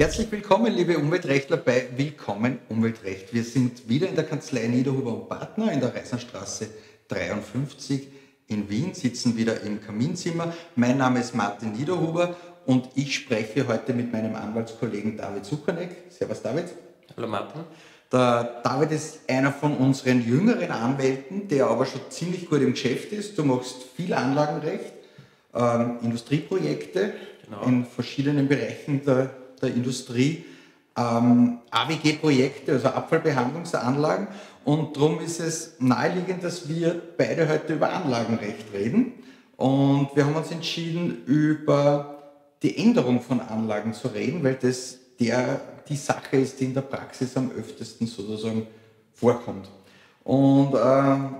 Herzlich willkommen, liebe Umweltrechtler bei Willkommen Umweltrecht. Wir sind wieder in der Kanzlei Niederhuber und Partner in der Reisenstraße 53 in Wien, sitzen wieder im Kaminzimmer. Mein Name ist Martin Niederhuber und ich spreche heute mit meinem Anwaltskollegen David Sucherneck. Servus David. Hallo Martin. Der David ist einer von unseren jüngeren Anwälten, der aber schon ziemlich gut im Geschäft ist. Du machst viel Anlagenrecht, ähm, Industrieprojekte genau. in verschiedenen Bereichen der, der Industrie, ähm, AWG-Projekte, also Abfallbehandlungsanlagen. Und darum ist es naheliegend, dass wir beide heute über Anlagenrecht reden. Und wir haben uns entschieden, über die Änderung von Anlagen zu reden, weil das der, die Sache ist, die in der Praxis am öftesten sozusagen vorkommt. Und ähm,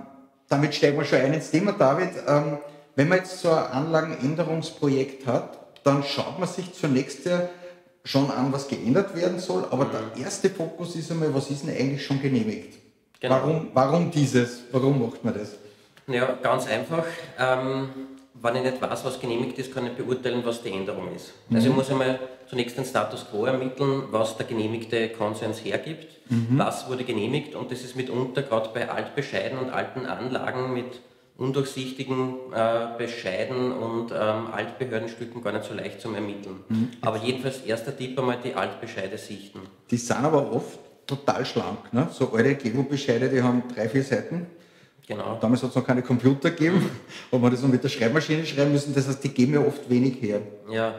damit steigen wir schon ein ins Thema, David. Ähm, wenn man jetzt so ein Anlagenänderungsprojekt hat, dann schaut man sich zunächst ja schon an, was geändert werden soll, aber mhm. der erste Fokus ist einmal, was ist denn eigentlich schon genehmigt? Genau. Warum, warum dieses? Warum macht man das? Ja, ganz einfach. Ähm, wenn ich nicht weiß, was genehmigt ist, kann ich beurteilen, was die Änderung ist. Mhm. Also ich muss einmal zunächst den Status quo ermitteln, was der genehmigte Konsens hergibt, mhm. was wurde genehmigt und das ist mitunter gerade bei Altbescheiden und alten Anlagen mit undurchsichtigen äh, Bescheiden und ähm, Altbehördenstücken gar nicht so leicht zum Ermitteln. Mhm. Aber jedenfalls erster Tipp einmal die Altbescheide sichten. Die sind aber oft total schlank. Ne? So alte Gewo-Bescheide, die haben drei, vier Seiten. Genau. Damals hat es noch keine Computer gegeben, wo man das noch mit der Schreibmaschine schreiben müssen. Das heißt, die geben ja oft wenig her. Ja,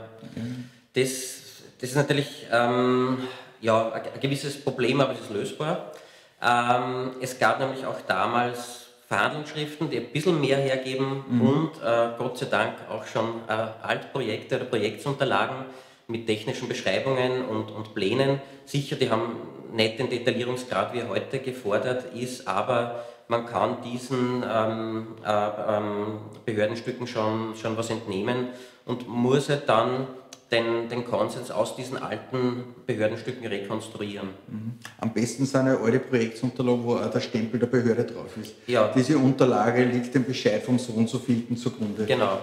das, das ist natürlich ähm, ja, ein gewisses Problem, aber es ist lösbar. Ähm, es gab nämlich auch damals Verhandlungsschriften, die ein bisschen mehr hergeben mhm. und äh, Gott sei Dank auch schon äh, Altprojekte oder Projektsunterlagen mit technischen Beschreibungen und, und Plänen. Sicher, die haben nicht den Detaillierungsgrad, wie er heute gefordert ist, aber man kann diesen ähm, äh, ähm, Behördenstücken schon, schon was entnehmen und muss halt dann den, den Konsens aus diesen alten Behördenstücken rekonstruieren. Mhm. Am besten sind ja alte Projektsunterlagen, wo auch der Stempel der Behörde drauf ist. Ja. Diese Unterlage liegt dem Bescheid vom so und so vielten zugrunde. Genau.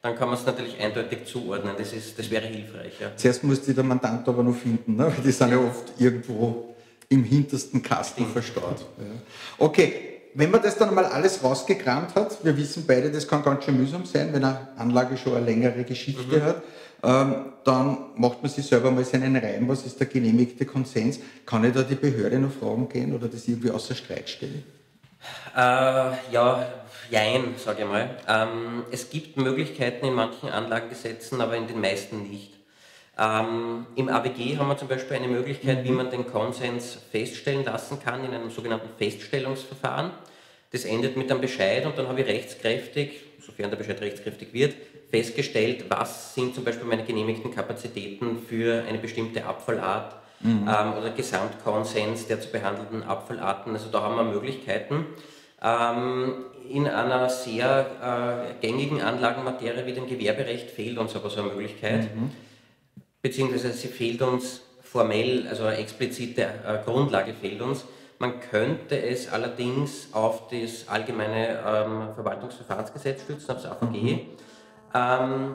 Dann kann man es natürlich eindeutig zuordnen. Das, ist, das wäre hilfreich. Ja. Zuerst muss die der Mandant aber noch finden, ne? weil die sind ja oft irgendwo im hintersten Kasten verstaut. Ja. Okay, wenn man das dann einmal alles rausgekramt hat, wir wissen beide, das kann ganz schön mühsam sein, wenn eine Anlage schon eine längere Geschichte mhm. hat, dann macht man sich selber mal seinen Reim, was ist der genehmigte Konsens. Kann ich da die Behörde noch fragen gehen oder das irgendwie außer Streit stellen? Äh, ja, jein, sage ich mal. Ähm, es gibt Möglichkeiten in manchen Anlagengesetzen, aber in den meisten nicht. Ähm, Im AWG haben wir zum Beispiel eine Möglichkeit, wie mhm. man den Konsens feststellen lassen kann in einem sogenannten Feststellungsverfahren. Das endet mit einem Bescheid und dann habe ich rechtskräftig, sofern der Bescheid rechtskräftig wird, festgestellt, was sind zum Beispiel meine genehmigten Kapazitäten für eine bestimmte Abfallart mhm. ähm, oder Gesamtkonsens der zu behandelnden Abfallarten. Also da haben wir Möglichkeiten. Ähm, in einer sehr äh, gängigen Anlagenmaterie wie dem Gewerberecht fehlt uns aber so eine Möglichkeit. Mhm beziehungsweise sie fehlt uns formell, also eine explizite äh, Grundlage fehlt uns. Man könnte es allerdings auf das allgemeine ähm, Verwaltungsverfahrensgesetz stützen, auf das AVG, mhm. Ähm,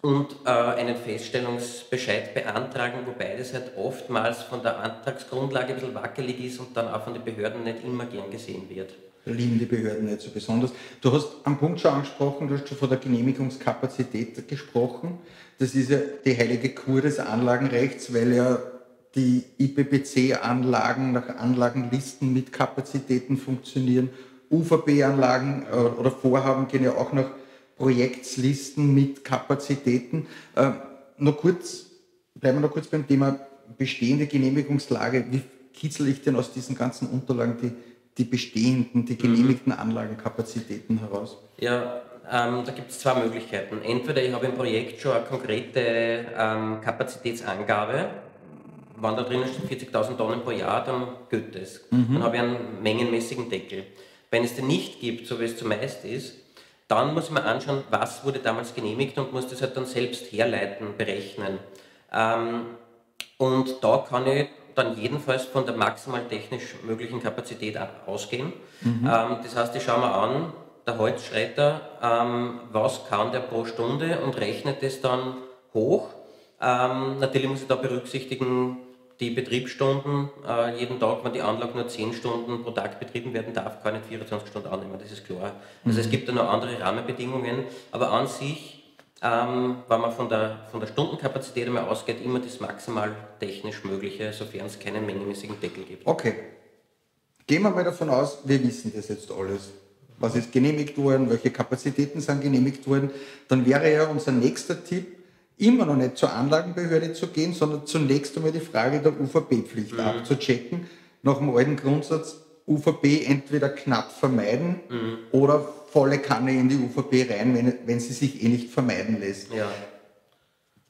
und äh, einen Feststellungsbescheid beantragen, wobei das halt oftmals von der Antragsgrundlage ein bisschen wackelig ist und dann auch von den Behörden nicht immer gern gesehen wird lieben die Behörden nicht so besonders. Du hast einen Punkt schon angesprochen, du hast schon von der Genehmigungskapazität gesprochen. Das ist ja die heilige Kur des Anlagenrechts, weil ja die IPPC-Anlagen nach Anlagenlisten mit Kapazitäten funktionieren. UVB-Anlagen äh, oder Vorhaben gehen ja auch nach Projektslisten mit Kapazitäten. Äh, noch kurz, bleiben wir noch kurz beim Thema bestehende Genehmigungslage. Wie kitzel ich denn aus diesen ganzen Unterlagen die die bestehenden, die genehmigten Anlagenkapazitäten heraus? Ja, ähm, da gibt es zwei Möglichkeiten. Entweder ich habe im Projekt schon eine konkrete ähm, Kapazitätsangabe, wenn da drinnen steht 40.000 Tonnen pro Jahr, dann gilt das. Mhm. Dann habe ich einen mengenmäßigen Deckel. Wenn es den nicht gibt, so wie es zumeist ist, dann muss ich mir anschauen, was wurde damals genehmigt und muss das halt dann selbst herleiten, berechnen. Ähm, und da kann ich dann jedenfalls von der maximal technisch möglichen Kapazität ausgehen. Mhm. Ähm, das heißt, ich schaue mir an, der Holzschredder, ähm, was kann der pro Stunde und rechnet das dann hoch Ähm, natürlich muss ich da berücksichtigen, die Betriebsstunden äh, jeden Tag, wenn die Anlage nur 10 Stunden pro Tag betrieben werden darf, kann ich 24 Stunden annehmen, das ist klar. Also mhm. es gibt da noch andere Rahmenbedingungen, aber an sich, ähm, wenn man von der, von der Stundenkapazität einmal ausgeht, immer das maximal technisch Mögliche, sofern es keinen mengenmäßigen Deckel gibt. Okay. Gehen wir mal davon aus, wir wissen das jetzt alles. Was ist genehmigt worden, welche Kapazitäten sind genehmigt worden. Dann wäre ja unser nächster Tipp, immer noch nicht zur Anlagenbehörde zu gehen, sondern zunächst einmal die Frage der UVP-Pflicht mhm. abzuchecken. Nach dem alten Grundsatz UVP entweder knapp vermeiden mhm. oder volle Kanne in die UVP rein, wenn, wenn sie sich eh nicht vermeiden lässt. Ja.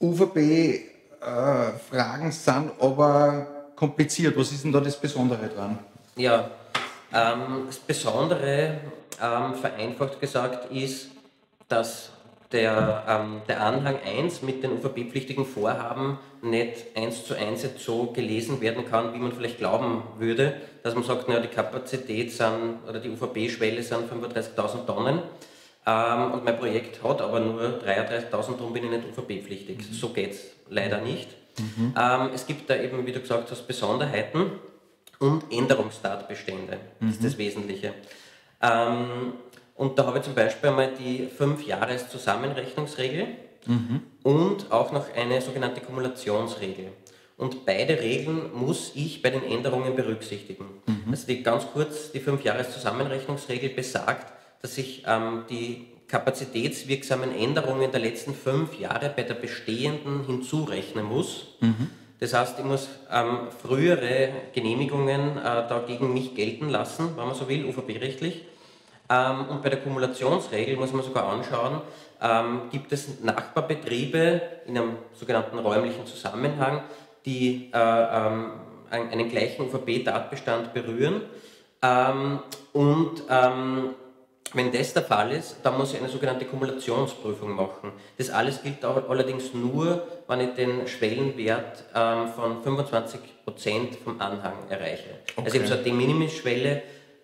UVP-Fragen äh, sind aber kompliziert. Was ist denn da das Besondere dran? Ja, ähm, das Besondere, ähm, vereinfacht gesagt, ist, dass der, ähm, der Anhang 1 mit den UVP-pflichtigen Vorhaben nicht eins zu eins jetzt so gelesen werden kann, wie man vielleicht glauben würde, dass man sagt, naja, die Kapazität sind, oder die UVP-Schwelle sind 35.000 Tonnen ähm, und mein Projekt hat aber nur 33.000, darum bin ich nicht UVP-pflichtig. Mhm. So geht es leider nicht. Mhm. Ähm, es gibt da eben, wie du gesagt hast, Besonderheiten und Änderungstatbestände. Das ist das mhm. Wesentliche. Ähm, und da habe ich zum Beispiel einmal die 5-Jahres-Zusammenrechnungsregel mhm. und auch noch eine sogenannte Kumulationsregel. Und beide Regeln muss ich bei den Änderungen berücksichtigen. Mhm. Also die, ganz kurz, die 5-Jahres-Zusammenrechnungsregel besagt, dass ich ähm, die kapazitätswirksamen Änderungen der letzten fünf Jahre bei der bestehenden hinzurechnen muss. Mhm. Das heißt, ich muss ähm, frühere Genehmigungen äh, dagegen nicht gelten lassen, wenn man so will, UVP-rechtlich. Ähm, und bei der Kumulationsregel muss man sogar anschauen, ähm, gibt es Nachbarbetriebe in einem sogenannten räumlichen Zusammenhang, die äh, ähm, einen gleichen UVP-Tatbestand berühren. und wenn das der Fall ist, dann muss ich eine sogenannte Kumulationsprüfung machen. Das alles gilt allerdings nur, wenn ich den Schwellenwert von 25% vom Anhang erreiche. Okay. Also habe so eine De Minimis-Schwelle,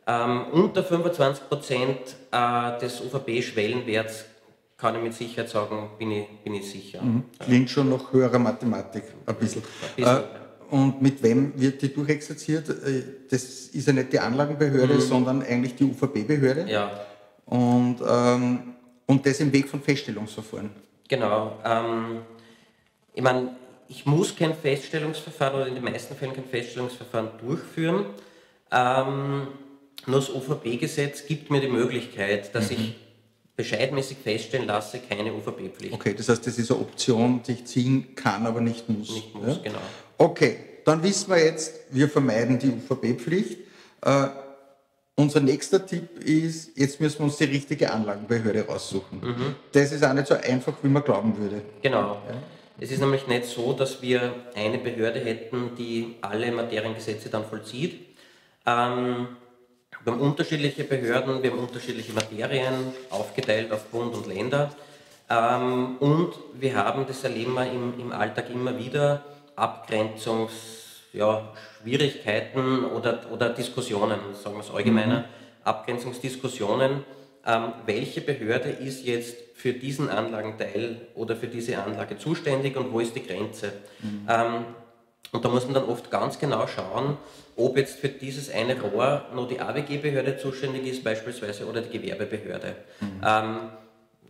ähm, unter 25 Prozent äh, des UVP-Schwellenwerts kann ich mit Sicherheit sagen, bin ich, bin ich sicher. Mhm. Klingt schon nach höherer Mathematik ein bisschen. Ein bisschen. Äh, und mit wem wird die durchexerziert? Äh, das ist ja nicht die Anlagenbehörde, mhm. sondern eigentlich die UVP-Behörde. Ja. Und, ähm, und das im Weg von Feststellungsverfahren. Genau. Ähm, ich meine, ich muss kein Feststellungsverfahren oder in den meisten Fällen kein Feststellungsverfahren durchführen. Ähm, nur das UVP-Gesetz gibt mir die Möglichkeit, dass mhm. ich bescheidmäßig feststellen lasse, keine UVP-Pflicht. Okay, das heißt, das ist eine Option, die ich ziehen kann, aber nicht muss. Nicht muss, ja? genau. Okay, dann wissen wir jetzt, wir vermeiden die UVP-Pflicht. Äh, unser nächster Tipp ist, jetzt müssen wir uns die richtige Anlagenbehörde raussuchen. Mhm. Das ist auch nicht so einfach, wie man glauben würde. Genau. Ja? Es ist nämlich nicht so, dass wir eine Behörde hätten, die alle Materiengesetze dann vollzieht. Ähm, wir haben unterschiedliche Behörden, wir haben unterschiedliche Materien aufgeteilt auf Bund und Länder. Ähm, und wir haben, das erleben wir im, im Alltag immer wieder, Abgrenzungsschwierigkeiten ja, oder, oder Diskussionen, sagen wir es allgemeiner, mhm. Abgrenzungsdiskussionen. Ähm, welche Behörde ist jetzt für diesen Anlagenteil oder für diese Anlage zuständig und wo ist die Grenze? Mhm. Ähm, und da muss man dann oft ganz genau schauen, ob jetzt für dieses eine Rohr noch die AWG-Behörde zuständig ist beispielsweise oder die Gewerbebehörde. Mhm. Ähm,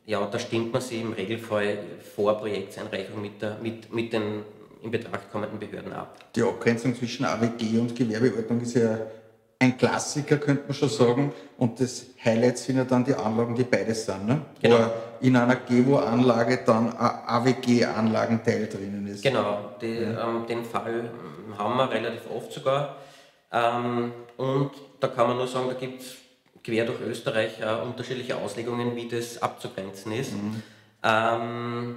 ja, da stimmt man sich im Regelfall vor Projektseinreichung mit, der, mit, mit den in Betracht kommenden Behörden ab. Die Abgrenzung zwischen AWG und Gewerbeordnung ist ja ein Klassiker, könnte man schon sagen. Und das Highlight sind ja dann die Anlagen, die beides sind. Ne? Genau. Wo in einer GEWO-Anlage dann ein AWG-Anlagenteil drinnen ist. Genau, die, ja. ähm, den Fall haben wir relativ oft sogar. Ähm, und da kann man nur sagen, da gibt es quer durch Österreich äh, unterschiedliche Auslegungen, wie das abzugrenzen ist. Mhm. Ähm,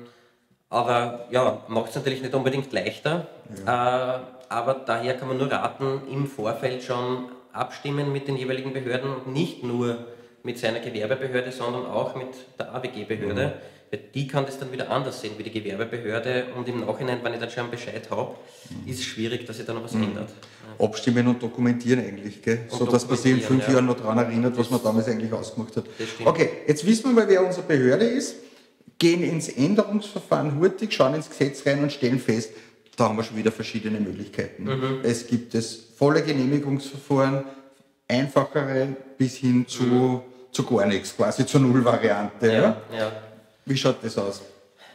aber ja, macht es natürlich nicht unbedingt leichter. Ja. Äh, aber daher kann man nur raten, im Vorfeld schon abstimmen mit den jeweiligen Behörden und nicht nur mit seiner Gewerbebehörde, sondern auch mit der AWG-Behörde. Mhm. Weil die kann das dann wieder anders sehen wie die Gewerbebehörde und im Nachhinein, wenn ich dann schon Bescheid habe, mhm. ist es schwierig, dass sich da noch was mhm. ändert. Abstimmen und dokumentieren eigentlich, gell? so dass man sich in fünf ja. Jahren noch daran erinnert, was man damals eigentlich ausgemacht hat. Okay, jetzt wissen wir mal, wer unsere Behörde ist. gehen ins Änderungsverfahren hurtig, schauen ins Gesetz rein und stellen fest, da haben wir schon wieder verschiedene Möglichkeiten. Mhm. Es gibt das volle Genehmigungsverfahren, einfachere bis hin zu, mhm. zu gar nichts, quasi zur Nullvariante. Ja, ja? ja. Wie schaut das aus?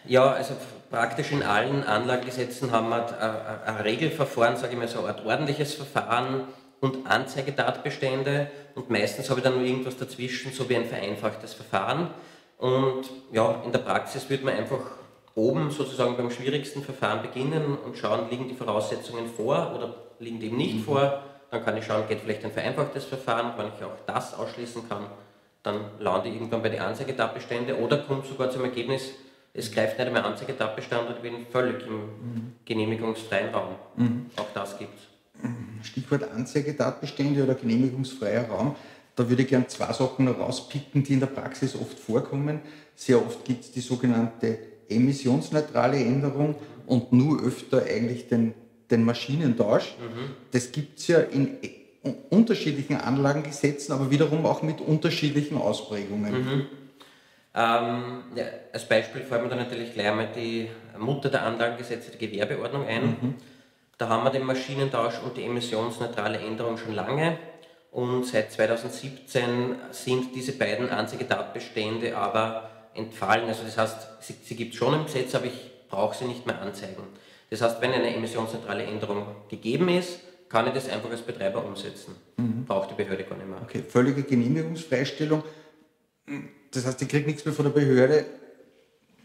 Ja, also praktisch in allen Anlagegesetzen haben wir ein Regelverfahren, sage ich mal so, ein ordentliches Verfahren und Anzeigetatbestände und meistens habe ich dann nur irgendwas dazwischen, so wie ein vereinfachtes Verfahren. Und ja, in der Praxis würde man einfach oben sozusagen beim schwierigsten Verfahren beginnen und schauen, liegen die Voraussetzungen vor oder liegen die eben nicht mhm. vor. Dann kann ich schauen, geht vielleicht ein vereinfachtes Verfahren, wenn ich auch das ausschließen kann, dann lande ich irgendwann bei den Anzeigetatbestände oder kommt sogar zum Ergebnis, es greift nicht mehr Anzeigetatbestand und ich bin völlig im mhm. genehmigungsfreien Raum. Mhm. Auch das gibt es. Stichwort Anzeigetatbestände oder genehmigungsfreier Raum. Da würde ich gerne zwei Sachen rauspicken, die in der Praxis oft vorkommen. Sehr oft gibt es die sogenannte emissionsneutrale Änderung und nur öfter eigentlich den, den Maschinentausch. Mhm. Das gibt es ja in unterschiedlichen Anlagengesetzen, aber wiederum auch mit unterschiedlichen Ausprägungen. Mhm. Ähm, ja, als Beispiel fällt mir da natürlich gleich einmal die Mutter der Anlagengesetze, die Gewerbeordnung ein. Mhm. Da haben wir den Maschinentausch und die emissionsneutrale Änderung schon lange. Und seit 2017 sind diese beiden Anzeigetatbestände aber entfallen. Also das heißt, sie, sie gibt es schon im Gesetz, aber ich brauche sie nicht mehr anzeigen. Das heißt, wenn eine emissionsneutrale Änderung gegeben ist, kann ich das einfach als Betreiber umsetzen. Mhm. Braucht die Behörde gar nicht mehr. Okay, völlige Genehmigungsfreistellung. Das heißt, ich kriege nichts mehr von der Behörde,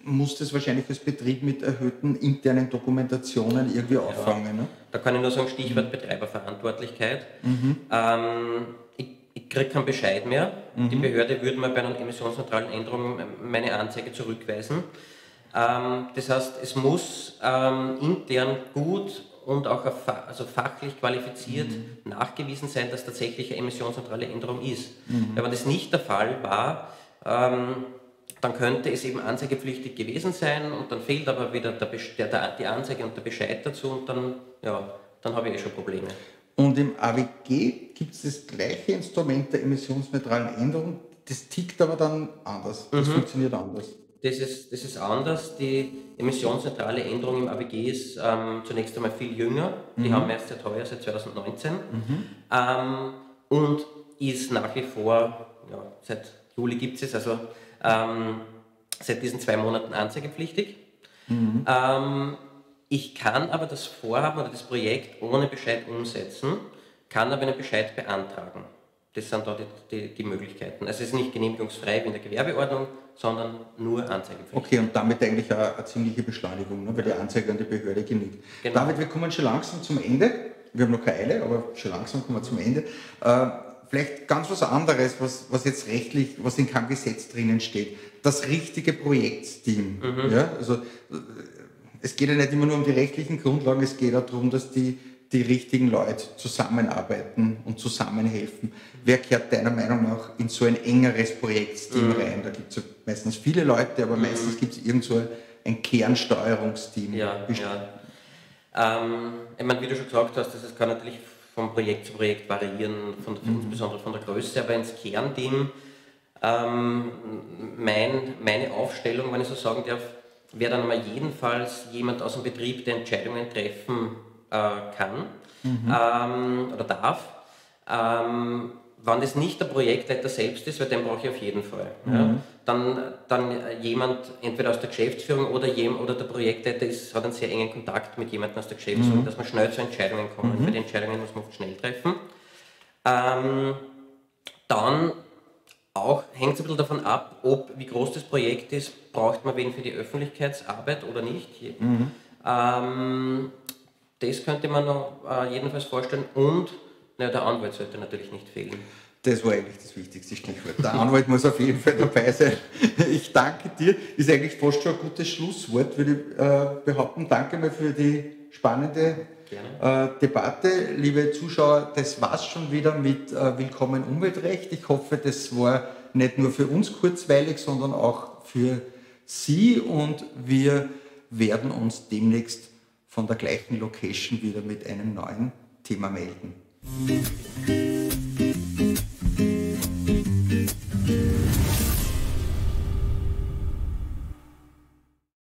muss das wahrscheinlich als Betrieb mit erhöhten internen Dokumentationen irgendwie auffangen. Ja, ne? Da kann ich nur sagen, Stichwort mhm. Betreiberverantwortlichkeit. Mhm. Ähm, kriege keinen Bescheid mehr. Mhm. Die Behörde würde mir bei einer emissionsneutralen Änderung meine Anzeige zurückweisen. Ähm, das heißt, es muss ähm, intern gut und auch also fachlich qualifiziert mhm. nachgewiesen sein, dass tatsächlich eine emissionsneutrale Änderung ist. Mhm. Wenn das nicht der Fall war, ähm, dann könnte es eben anzeigepflichtig gewesen sein und dann fehlt aber wieder der, der, die Anzeige und der Bescheid dazu und dann, ja, dann habe ich eh schon Probleme. Und im AWG gibt es das gleiche Instrument der emissionsneutralen Änderung, das tickt aber dann anders, das mhm. funktioniert anders. Das ist, das ist anders. Die emissionsneutrale Änderung im AWG ist ähm, zunächst einmal viel jünger. Die mhm. haben wir erst seit heuer, seit 2019. Mhm. Ähm, und ist nach wie vor, ja, seit Juli gibt es, also ähm, seit diesen zwei Monaten anzeigepflichtig. Mhm. Ich kann aber das Vorhaben oder das Projekt ohne Bescheid umsetzen, kann aber einen Bescheid beantragen. Das sind da die, die, die, Möglichkeiten. Also es ist nicht genehmigungsfrei wie in der Gewerbeordnung, sondern nur anzeigepflichtig. Okay, und damit eigentlich eine, eine ziemliche Beschleunigung, ne, weil die Anzeige an die Behörde genügt. Genau. David, wir kommen schon langsam zum Ende. Wir haben noch keine Eile, aber schon langsam kommen wir zum Ende. Äh, vielleicht ganz was anderes, was, was jetzt rechtlich, was in keinem Gesetz drinnen steht. Das richtige Projektteam. Mhm. Ja, also, es geht ja nicht immer nur um die rechtlichen Grundlagen, es geht auch darum, dass die, die richtigen Leute zusammenarbeiten und zusammenhelfen. Wer gehört deiner Meinung nach in so ein engeres Projektteam mhm. rein? Da gibt es ja meistens viele Leute, aber mhm. meistens gibt es irgend so ein Kernsteuerungsteam. Ja, ja. Ähm, ich meine, wie du schon gesagt hast, das kann natürlich von Projekt zu Projekt variieren, von, mhm. insbesondere von der Größe, aber ins Kernteam, ähm, mein, meine Aufstellung, wenn ich so sagen darf, wäre dann mal jedenfalls jemand aus dem Betrieb, der Entscheidungen treffen äh, kann mhm. ähm, oder darf. Ähm, wenn das nicht der Projektleiter selbst ist, weil den brauche ich auf jeden Fall. Mhm. Ja, dann, dann jemand entweder aus der Geschäftsführung oder, jem, oder der Projektleiter ist, hat einen sehr engen Kontakt mit jemandem aus der Geschäftsführung, mhm. dass man schnell zu Entscheidungen kommt. Mhm. Für die Entscheidungen muss man oft schnell treffen. Ähm, dann auch hängt es ein bisschen davon ab, ob wie groß das Projekt ist, braucht man wen für die Öffentlichkeitsarbeit oder nicht. Mhm. Ähm, das könnte man noch äh, jedenfalls vorstellen und na, der Anwalt sollte natürlich nicht fehlen. Das war eigentlich das wichtigste Stichwort. Der Anwalt muss auf jeden Fall dabei sein. Ich danke dir. Ist eigentlich fast schon ein gutes Schlusswort, würde ich äh, behaupten. Danke mal für die spannende äh, Debatte. Liebe Zuschauer, das war's schon wieder mit äh, Willkommen Umweltrecht. Ich hoffe, das war nicht nur für uns kurzweilig, sondern auch für Sie und wir werden uns demnächst von der gleichen Location wieder mit einem neuen Thema melden.